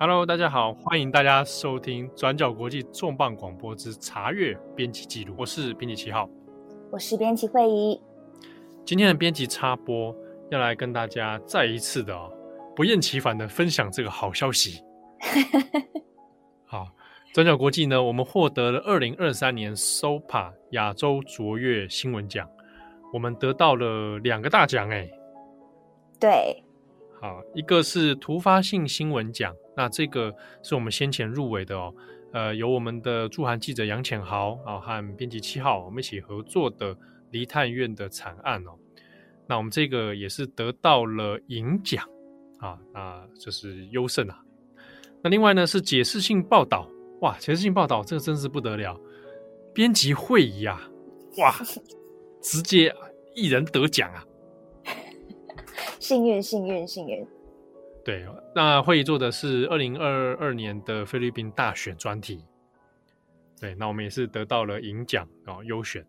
Hello，大家好，欢迎大家收听转角国际重磅广播之查阅编辑记录。我是编辑七号，我是编辑惠仪。今天的编辑插播要来跟大家再一次的、哦、不厌其烦的分享这个好消息。好，转角国际呢，我们获得了二零二三年 SOPA 亚洲卓越新闻奖，我们得到了两个大奖哎。对。好，一个是突发性新闻奖，那这个是我们先前入围的哦，呃，由我们的驻韩记者杨浅豪啊和编辑七号我们一起合作的梨泰院的惨案哦，那我们这个也是得到了银奖啊，那就是优胜啊。那另外呢是解释性报道，哇，解释性报道这个真是不得了，编辑会议啊，哇，直接一人得奖啊。幸运，幸运，幸运。对，那会议做的是二零二二年的菲律宾大选专题。对，那我们也是得到了银奖啊，优选。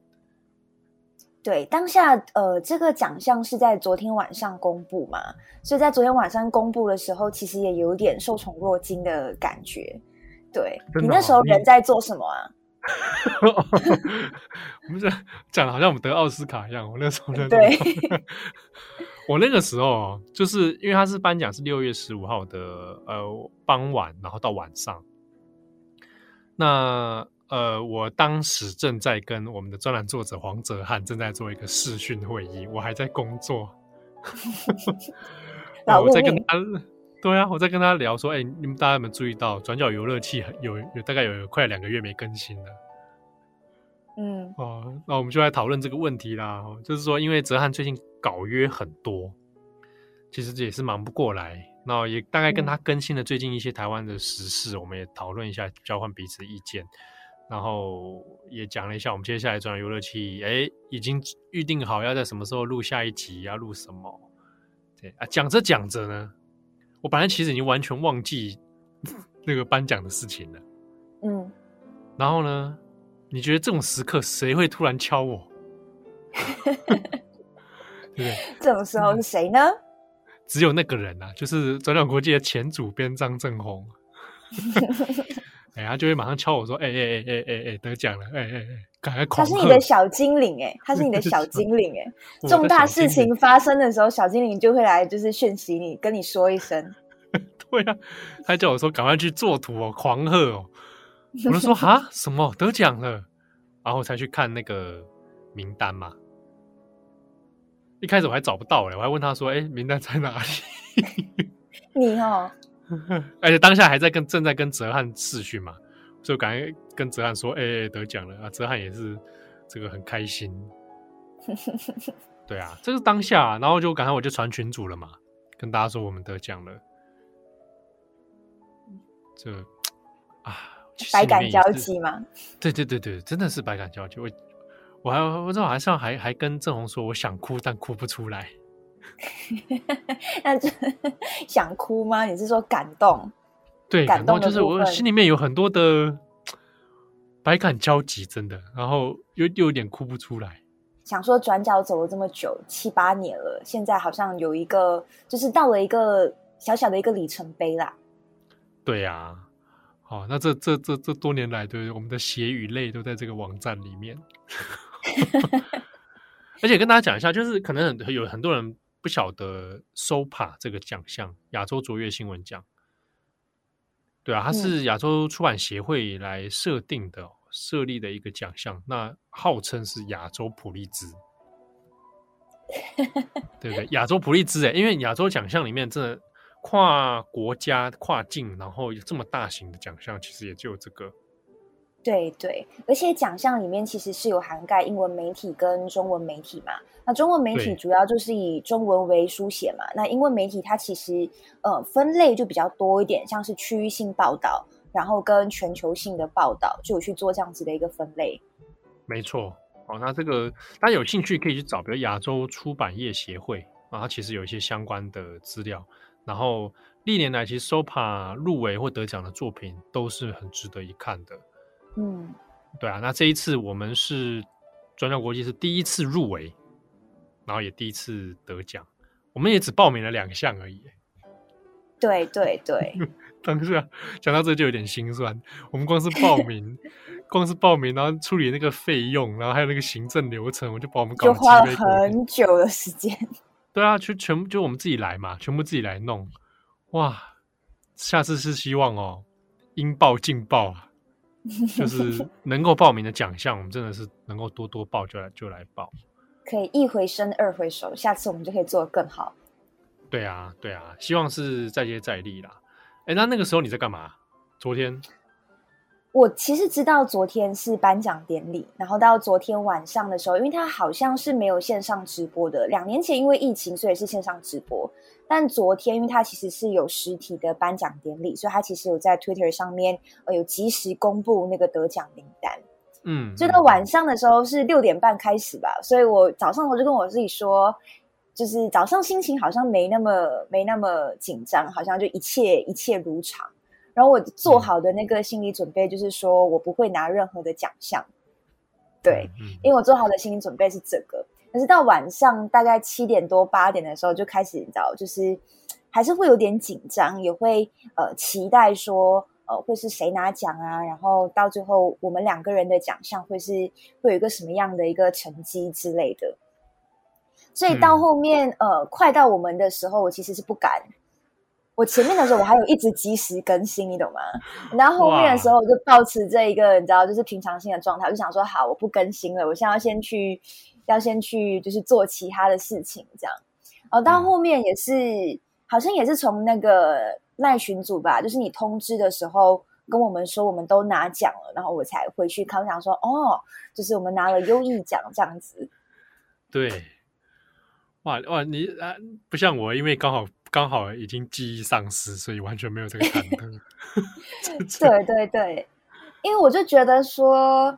对，当下呃，这个奖项是在昨天晚上公布嘛，所以在昨天晚上公布的时候，其实也有点受宠若惊的感觉。对，你那时候人在做什么啊？我们这讲的好像我们得奥斯卡一样，我那时候在对。我那个时候就是因为他是颁奖是六月十五号的呃傍晚，然后到晚上。那呃，我当时正在跟我们的专栏作者黄哲汉正在做一个视讯会议，我还在工作。我在跟他，对啊，我在跟他聊说，哎、欸，你们大家有没有注意到转角游乐器有有大概有快两个月没更新了？嗯，哦，那我们就来讨论这个问题啦。就是说，因为哲翰最近稿约很多，其实这也是忙不过来。那也大概跟他更新了最近一些台湾的时事，嗯、我们也讨论一下，交换彼此意见。然后也讲了一下，我们接下来转角游乐器，哎，已经预定好要在什么时候录下一集，要录什么。对啊，讲着讲着呢，我本来其实已经完全忘记 那个颁奖的事情了。嗯，然后呢？你觉得这种时刻谁会突然敲我？对不对？这种时候是谁呢？只有那个人啊，就是转角国际的前主编张正宏。哎，他就会马上敲我说：“哎哎哎哎哎哎，得奖了！哎哎哎，赶快狂！”他是你的小精灵哎，他是你的小精灵哎。重大事情发生的时候，小精灵就会来，就是讯息你，跟你说一声。对啊，他叫我说：“赶快去做图哦，狂贺哦。”我就说 哈，什么得奖了？然后才去看那个名单嘛。一开始我还找不到嘞，我还问他说：“哎，名单在哪里？” 你哦，而且当下还在跟正在跟泽汉视讯嘛，所以我赶快跟泽汉说：“哎，得奖了啊！”泽汉也是这个很开心。对啊，这是当下，然后就赶快我就传群主了嘛，跟大家说我们得奖了。这啊。百感交集吗？对对对对，真的是百感交集。我我还我这好像还还跟郑红说，我想哭但哭不出来。那就想哭吗？你是说感动？对，感动就是我心里面有很多的百感交集，真的。然后又又有点哭不出来。想说转角走了这么久，七八年了，现在好像有一个，就是到了一个小小的一个里程碑啦。对呀、啊。哦，那这这这这多年来，对我们的血与泪都在这个网站里面。而且跟大家讲一下，就是可能很有很多人不晓得 SOPA 这个奖项——亚洲卓越新闻奖。对啊，它是亚洲出版协会来设定的、设立的一个奖项。那号称是亚洲普利兹，对不对？亚洲普利兹，哎，因为亚洲奖项里面真的。跨国家、跨境，然后有这么大型的奖项，其实也就这个。对对，而且奖项里面其实是有涵盖英文媒体跟中文媒体嘛。那中文媒体主要就是以中文为书写嘛。那英文媒体它其实呃分类就比较多一点，像是区域性报道，然后跟全球性的报道，就有去做这样子的一个分类。没错，哦，那这个大家有兴趣可以去找，比如亚洲出版业协会啊，它其实有一些相关的资料。然后历年来，其实 SOPA 入围或得奖的作品都是很值得一看的。嗯，对啊。那这一次我们是转角国际是第一次入围，然后也第一次得奖。我们也只报名了两项而已。对对对，当时讲到这就有点心酸。我们光是报名，光是报名，然后处理那个费用，然后还有那个行政流程，我就把我们搞就花了很久的时间。对啊，就全部就我们自己来嘛，全部自己来弄。哇，下次是希望哦，应报尽报啊，就是 能够报名的奖项，我们真的是能够多多报就来就来报。可以一回生二回熟，下次我们就可以做得更好。对啊，对啊，希望是再接再厉啦。哎，那那个时候你在干嘛？昨天？我其实知道昨天是颁奖典礼，然后到昨天晚上的时候，因为它好像是没有线上直播的。两年前因为疫情，所以是线上直播。但昨天，因为它其实是有实体的颁奖典礼，所以它其实有在 Twitter 上面呃有及时公布那个得奖名单。嗯，所以到晚上的时候是六点半开始吧，所以我早上我就跟我自己说。就是早上心情好像没那么没那么紧张，好像就一切一切如常。然后我做好的那个心理准备就是说我不会拿任何的奖项，对，因为我做好的心理准备是这个。可是到晚上大概七点多八点的时候就开始，你知道，就是还是会有点紧张，也会呃期待说呃会是谁拿奖啊，然后到最后我们两个人的奖项会是会有一个什么样的一个成绩之类的。所以到后面，嗯、呃，快到我们的时候，我其实是不敢。我前面的时候，我还有一直及时更新，你懂吗？然后后面的时候，我就保持这一个，你知道，就是平常心的状态，我就想说，好，我不更新了，我现在要先去，要先去，就是做其他的事情，这样。哦，到后面也是，嗯、好像也是从那个赖群组吧，就是你通知的时候跟我们说我们都拿奖了，然后我才回去看，我想说，哦，就是我们拿了优异奖这样子。对。哇哇，你啊不像我，因为刚好刚好已经记忆丧失，所以完全没有这个忐忑。对对对，因为我就觉得说，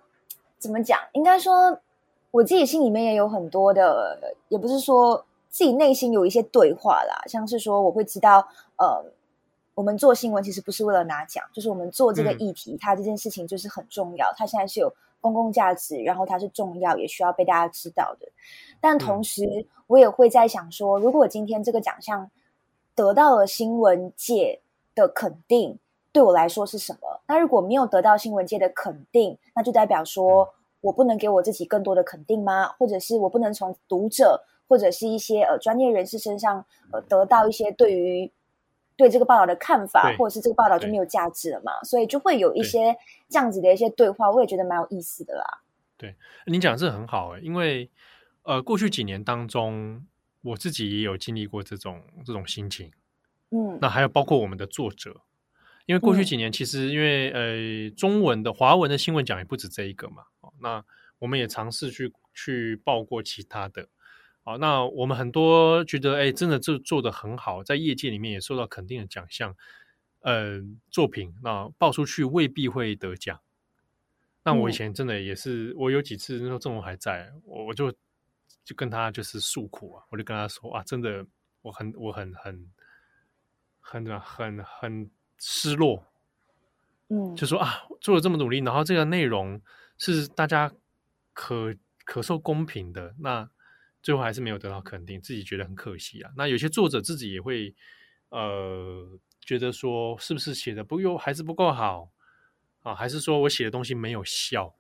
怎么讲？应该说我自己心里面也有很多的，也不是说自己内心有一些对话啦，像是说我会知道，呃，我们做新闻其实不是为了拿奖，就是我们做这个议题，嗯、它这件事情就是很重要，它现在是有公共价值，然后它是重要，也需要被大家知道的。但同时，我也会在想说，如果今天这个奖项得到了新闻界的肯定，对我来说是什么？那如果没有得到新闻界的肯定，那就代表说我不能给我自己更多的肯定吗？或者是我不能从读者或者是一些呃专业人士身上呃得到一些对于对这个报道的看法，或者是这个报道就没有价值了嘛？所以就会有一些这样子的一些对话，我也觉得蛮有意思的啦。对，你讲的是很好诶、欸，因为。呃，过去几年当中，我自己也有经历过这种这种心情，嗯，那还有包括我们的作者，因为过去几年其实因为、嗯、呃中文的华文的新闻奖也不止这一个嘛，那我们也尝试去去报过其他的，好，那我们很多觉得哎真的做做的很好，在业界里面也受到肯定的奖项，呃作品那报出去未必会得奖，那我以前真的也是，我有几次那时候郑红还在，我我就。就跟他就是诉苦啊，我就跟他说啊，真的，我很我很很很很很失落，嗯，就说啊，做了这么努力，然后这个内容是大家可可受公平的，那最后还是没有得到肯定，自己觉得很可惜啊。那有些作者自己也会呃觉得说，是不是写的不又，还是不够好啊？还是说我写的东西没有效？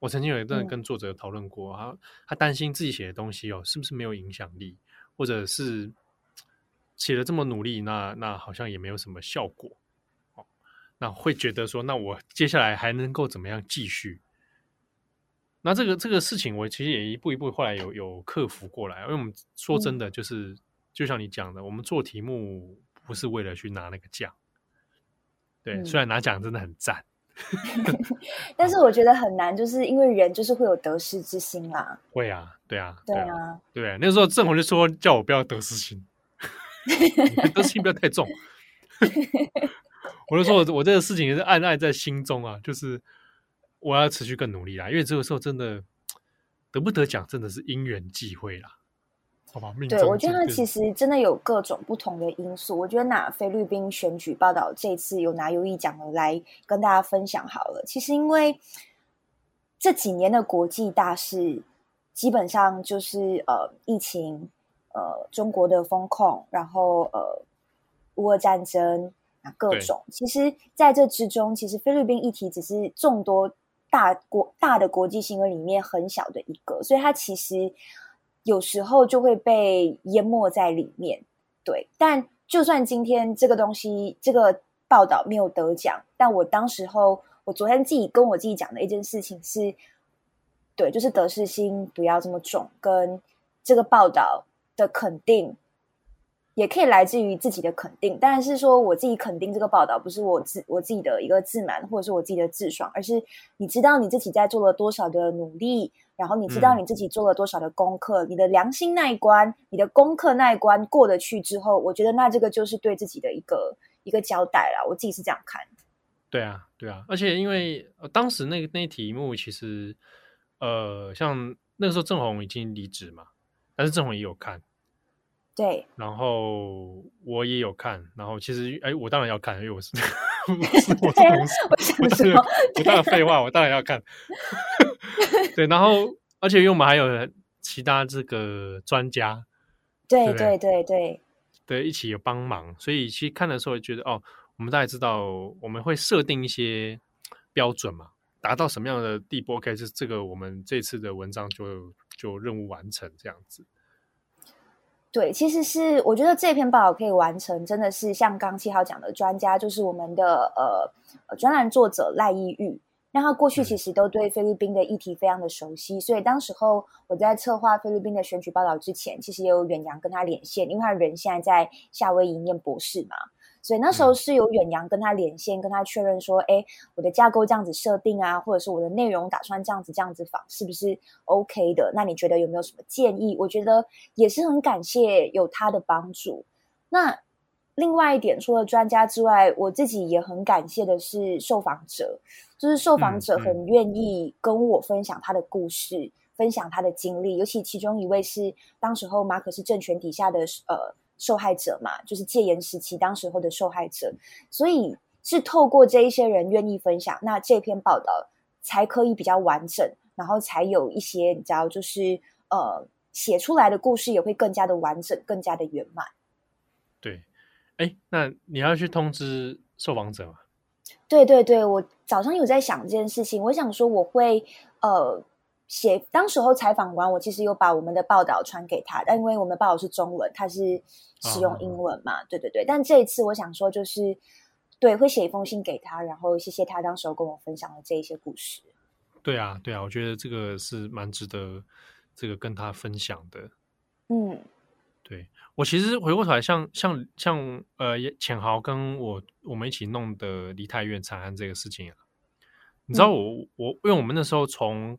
我曾经有一段跟作者讨论过，他、嗯、他担心自己写的东西哦，是不是没有影响力，或者是写的这么努力，那那好像也没有什么效果，哦，那会觉得说，那我接下来还能够怎么样继续？那这个这个事情，我其实也一步一步后来有有克服过来，因为我们说真的，就是、嗯、就像你讲的，我们做题目不是为了去拿那个奖，对，嗯、虽然拿奖真的很赞。但是我觉得很难，就是因为人就是会有得失之心啦。会啊，对啊，对啊，对。那时候郑红就说叫我不要得失心，得失心不要太重。我就说我我这个事情也是暗暗在心中啊，就是我要持续更努力啦，因为这个时候真的得不得奖真的是因缘际会啦。好吧，对，我觉得它其实真的有各种不同的因素。我觉得拿菲律宾选举报道这次有拿优异奖的来跟大家分享好了。其实因为这几年的国际大事，基本上就是呃疫情、呃中国的封控，然后呃乌俄战争啊，各种。其实在这之中，其实菲律宾议题只是众多大国大的国际新闻里面很小的一个，所以它其实有时候就会被淹没在里面。对，但就算今天这个东西这个报道没有得奖，但我当时候我昨天自己跟我自己讲的一件事情是，对，就是得失心不要这么重，跟这个报道的肯定。也可以来自于自己的肯定，当然是说我自己肯定这个报道，不是我自我自己的一个自满，或者是我自己的自爽，而是你知道你自己在做了多少的努力，然后你知道你自己做了多少的功课，嗯、你的良心那一关，你的功课那一关过得去之后，我觉得那这个就是对自己的一个一个交代了。我自己是这样看。对啊，对啊，而且因为当时那个那题目其实，呃，像那个时候郑红已经离职嘛，但是郑红也有看。对，然后我也有看，然后其实哎，我当然要看，因为我是我是我是同事，我是我当然废话，我当然要看。对，然后而且因为我们还有其他这个专家，对对对对对，对一起有帮忙，所以其实看的时候觉得哦，我们大概知道我们会设定一些标准嘛，达到什么样的地步，OK，是这个我们这次的文章就就任务完成这样子。对，其实是我觉得这篇报道可以完成，真的是像刚七号讲的专家，就是我们的呃专栏作者赖义玉。那他过去其实都对菲律宾的议题非常的熟悉，所以当时候我在策划菲律宾的选举报道之前，其实也有远洋跟他连线，因为他人现在在夏威夷念博士嘛。所以那时候是有远洋跟他连线，跟他确认说，哎，我的架构这样子设定啊，或者是我的内容打算这样子这样子仿，是不是 OK 的？那你觉得有没有什么建议？我觉得也是很感谢有他的帮助。那另外一点，除了专家之外，我自己也很感谢的是受访者，就是受访者很愿意跟我分享他的故事，嗯嗯、分享他的经历，尤其其中一位是当时候马可是政权底下的呃。受害者嘛，就是戒严时期当时候的受害者，所以是透过这一些人愿意分享，那这篇报道才可以比较完整，然后才有一些你知道，就是呃写出来的故事也会更加的完整，更加的圆满。对，哎，那你要去通知受访者吗？对对对，我早上有在想这件事情，我想说我会呃。写当时候采访完，我其实有把我们的报道传给他，但因为我们的报道是中文，他是使用英文嘛，哦、对对对。但这一次我想说，就是对，会写一封信给他，然后谢谢他当时候跟我分享的这一些故事。对啊，对啊，我觉得这个是蛮值得这个跟他分享的。嗯，对我其实回过头来像，像像像呃，浅豪跟我我们一起弄的梨泰院惨案这个事情啊，你知道我、嗯、我因为我们那时候从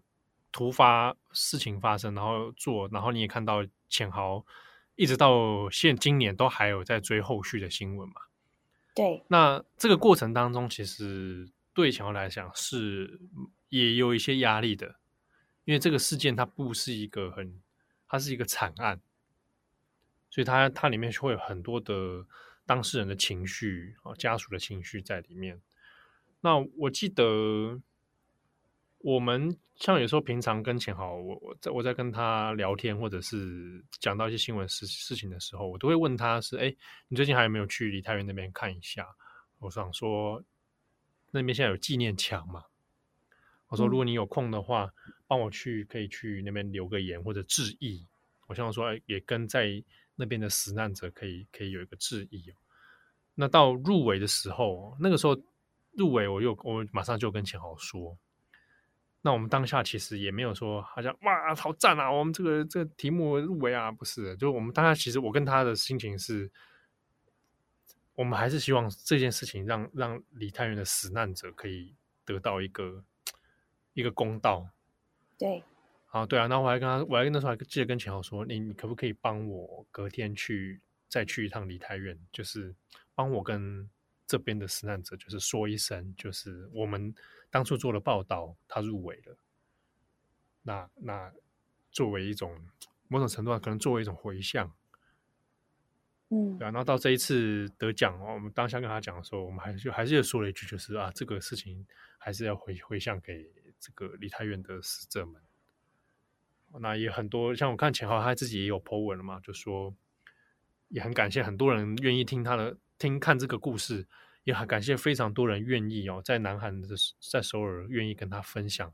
突发事情发生，然后做，然后你也看到浅豪一直到现今年都还有在追后续的新闻嘛？对。那这个过程当中，其实对浅豪来讲是也有一些压力的，因为这个事件它不是一个很，它是一个惨案，所以它它里面会有很多的当事人的情绪啊，家属的情绪在里面。那我记得。我们像有时候平常跟钱豪，我我在我在跟他聊天，或者是讲到一些新闻事事情的时候，我都会问他是：哎，你最近还有没有去梨泰院那边看一下？我想说，那边现在有纪念墙嘛？我说，如果你有空的话，帮我去，可以去那边留个言或者致意。我想说，也跟在那边的死难者可以可以有一个致意哦。那到入围的时候，那个时候入围，我又我马上就跟钱豪说。那我们当下其实也没有说好像哇好赞啊，我们这个这个题目入围啊，不是，就我们当下其实我跟他的心情是，我们还是希望这件事情让让梨太院的死难者可以得到一个一个公道。对，啊对啊，那我还跟他，我还跟那时候还记得跟钱豪说，你你可不可以帮我隔天去再去一趟梨泰院，就是帮我跟这边的死难者就是说一声，就是我们。当初做了报道，他入围了。那那作为一种某种程度上，可能作为一种回向，嗯，对啊。然后到这一次得奖哦，我们当下跟他讲的时候，我们还是就还是又说了一句，就是啊，这个事情还是要回回向给这个梨泰院的死者们。那也很多，像我看钱豪他自己也有 po 文了嘛，就说也很感谢很多人愿意听他的。听看这个故事，也很感谢非常多人愿意哦，在南韩的在首尔愿意跟他分享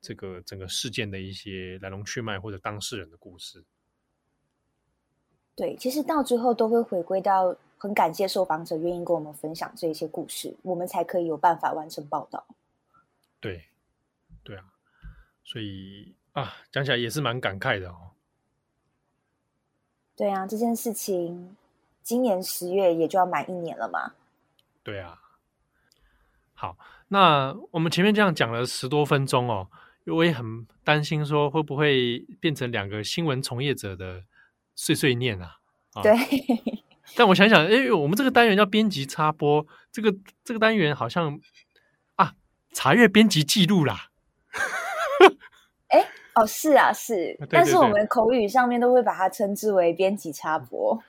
这个整个事件的一些来龙去脉或者当事人的故事。对，其实到最后都会回归到很感谢受访者愿意跟我们分享这些故事，我们才可以有办法完成报道。对，对啊，所以啊，讲起来也是蛮感慨的哦。对啊，这件事情今年十月也就要满一年了嘛。对啊。好，那我们前面这样讲了十多分钟哦，我也很担心说会不会变成两个新闻从业者的碎碎念啊。啊对。但我想想，哎，我们这个单元叫编辑插播，这个这个单元好像啊，查阅编辑记录啦。哎哦，是啊，是，对对对，但是我们口语上面都会把它称之为编辑插播。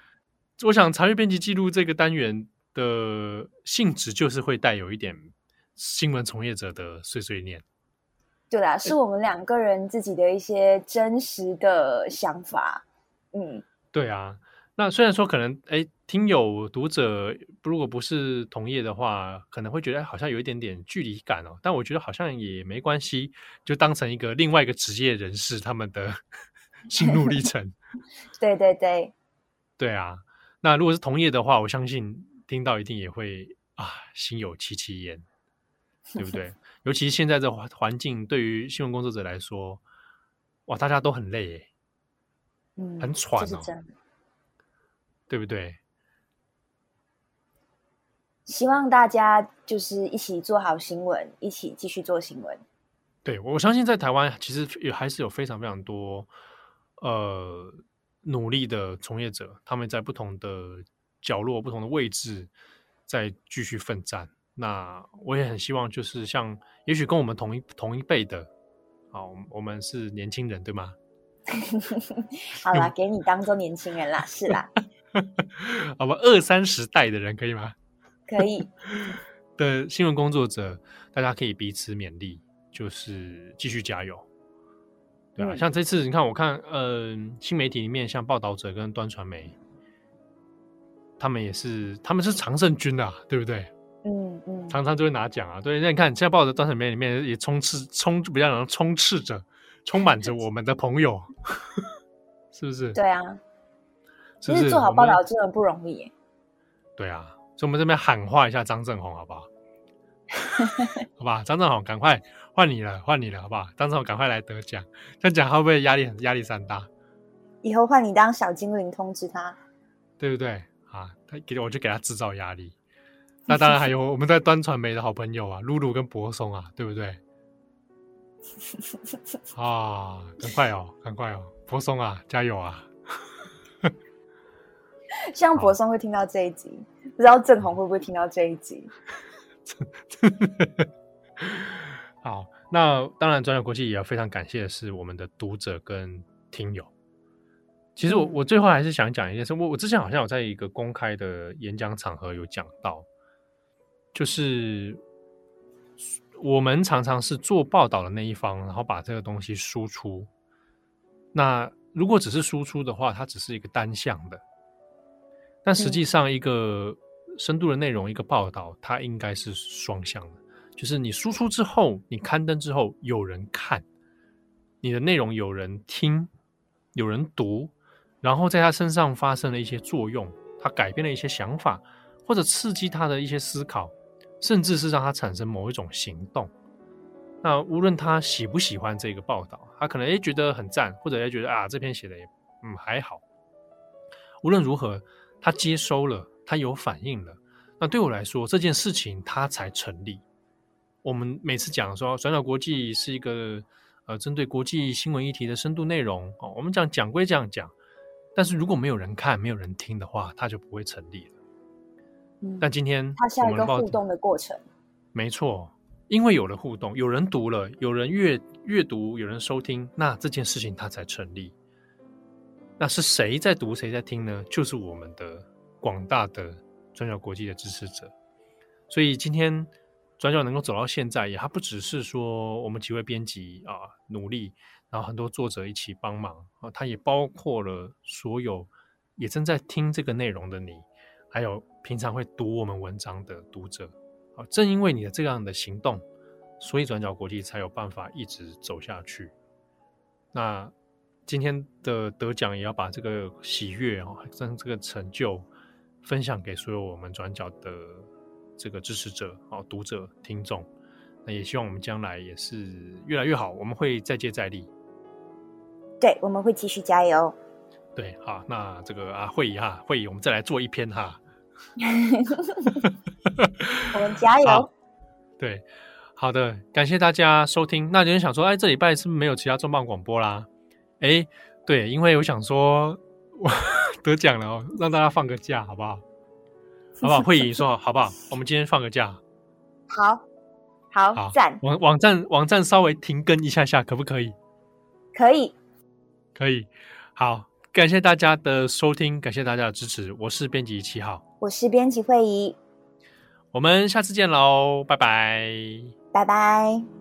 我想查阅编辑记录这个单元的性质，就是会带有一点新闻从业者的碎碎念。对啦，是我们两个人自己的一些真实的想法。嗯，对啊。那虽然说可能哎，听友读者如果不是同业的话，可能会觉得好像有一点点距离感哦。但我觉得好像也没关系，就当成一个另外一个职业人士他们的 心路历程。对对对，对啊。那如果是同业的话，我相信听到一定也会啊，心有戚戚焉，对不对？尤其是现在这环境，对于新闻工作者来说，哇，大家都很累耶，嗯，很喘哦。对不对？希望大家就是一起做好新闻，一起继续做新闻。对，我相信在台湾其实也还是有非常非常多呃努力的从业者，他们在不同的角落、不同的位置在继续奋战。那我也很希望，就是像也许跟我们同一同一辈的，好，我们是年轻人，对吗？好啦，给你当做年轻人啦，是啦。好吧，二三十代的人可以吗？可以。的新闻工作者，大家可以彼此勉励，就是继续加油，对啊，嗯、像这次你看，我看，嗯、呃，新媒体里面像报道者跟端传媒，他们也是，他们是常胜军啊，对不对？嗯嗯，常常就会拿奖啊。对，那你看，现在报道端传媒里面也充斥充比较能充斥着，充满着我们的朋友，是不是？对啊。其实做好报道真的不容易。对啊，所以我们这边喊话一下张正宏，好不好？好吧，张正宏，赶快换你了，换你了，好不好？张正宏，赶快来得奖，这样讲会不会压力很压力山大？以后换你当小精灵通知他，对不对？啊，他给我就给他制造压力。那当然还有我们在端传媒的好朋友啊，露露跟柏松啊，对不对？啊，赶快哦，赶快哦，柏松啊，加油啊！希望柏松会听到这一集，不知道正红会不会听到这一集。好，那当然，转角国际也要非常感谢的是我们的读者跟听友。其实我我最后还是想讲一件事，我我之前好像有在一个公开的演讲场合有讲到，就是我们常常是做报道的那一方，然后把这个东西输出。那如果只是输出的话，它只是一个单向的。但实际上，一个深度的内容，嗯、一个报道，它应该是双向的。就是你输出之后，你刊登之后，有人看你的内容，有人听，有人读，然后在他身上发生了一些作用，他改变了一些想法，或者刺激他的一些思考，甚至是让他产生某一种行动。那无论他喜不喜欢这个报道，他可能也觉得很赞，或者也觉得啊，这篇写的也嗯还好。无论如何。他接收了，他有反应了，那对我来说，这件事情它才成立。我们每次讲说，转角国际是一个呃针对国际新闻议题的深度内容哦。我们讲讲归这样讲，但是如果没有人看、没有人听的话，它就不会成立了。嗯，但今天它是一个互动的过程。没错，因为有了互动，有人读了，有人阅阅读，有人收听，那这件事情它才成立。那是谁在读，谁在听呢？就是我们的广大的转角国际的支持者。所以今天转角能够走到现在，也还不只是说我们几位编辑啊努力，然后很多作者一起帮忙啊，它也包括了所有也正在听这个内容的你还有平常会读我们文章的读者。啊，正因为你的这样的行动，所以转角国际才有办法一直走下去。那今天的得奖也要把这个喜悦哦，将这个成就分享给所有我们转角的这个支持者、哦读者、听众。那也希望我们将来也是越来越好，我们会再接再厉。对，我们会继续加油。对，好，那这个啊，会议哈，会议，我们再来做一篇哈。我们加油。对，好的，感谢大家收听。那有人想说，哎，这礼拜是不是没有其他重磅广播啦？哎，对，因为我想说，我 得奖了哦，让大家放个假，好不好？好不好？会议说好不好？我们今天放个假。好，好，赞。网网站网站稍微停更一下下，可不可以？可以，可以。好，感谢大家的收听，感谢大家的支持。我是编辑七号，我是编辑会议。我们下次见喽，拜拜，拜拜。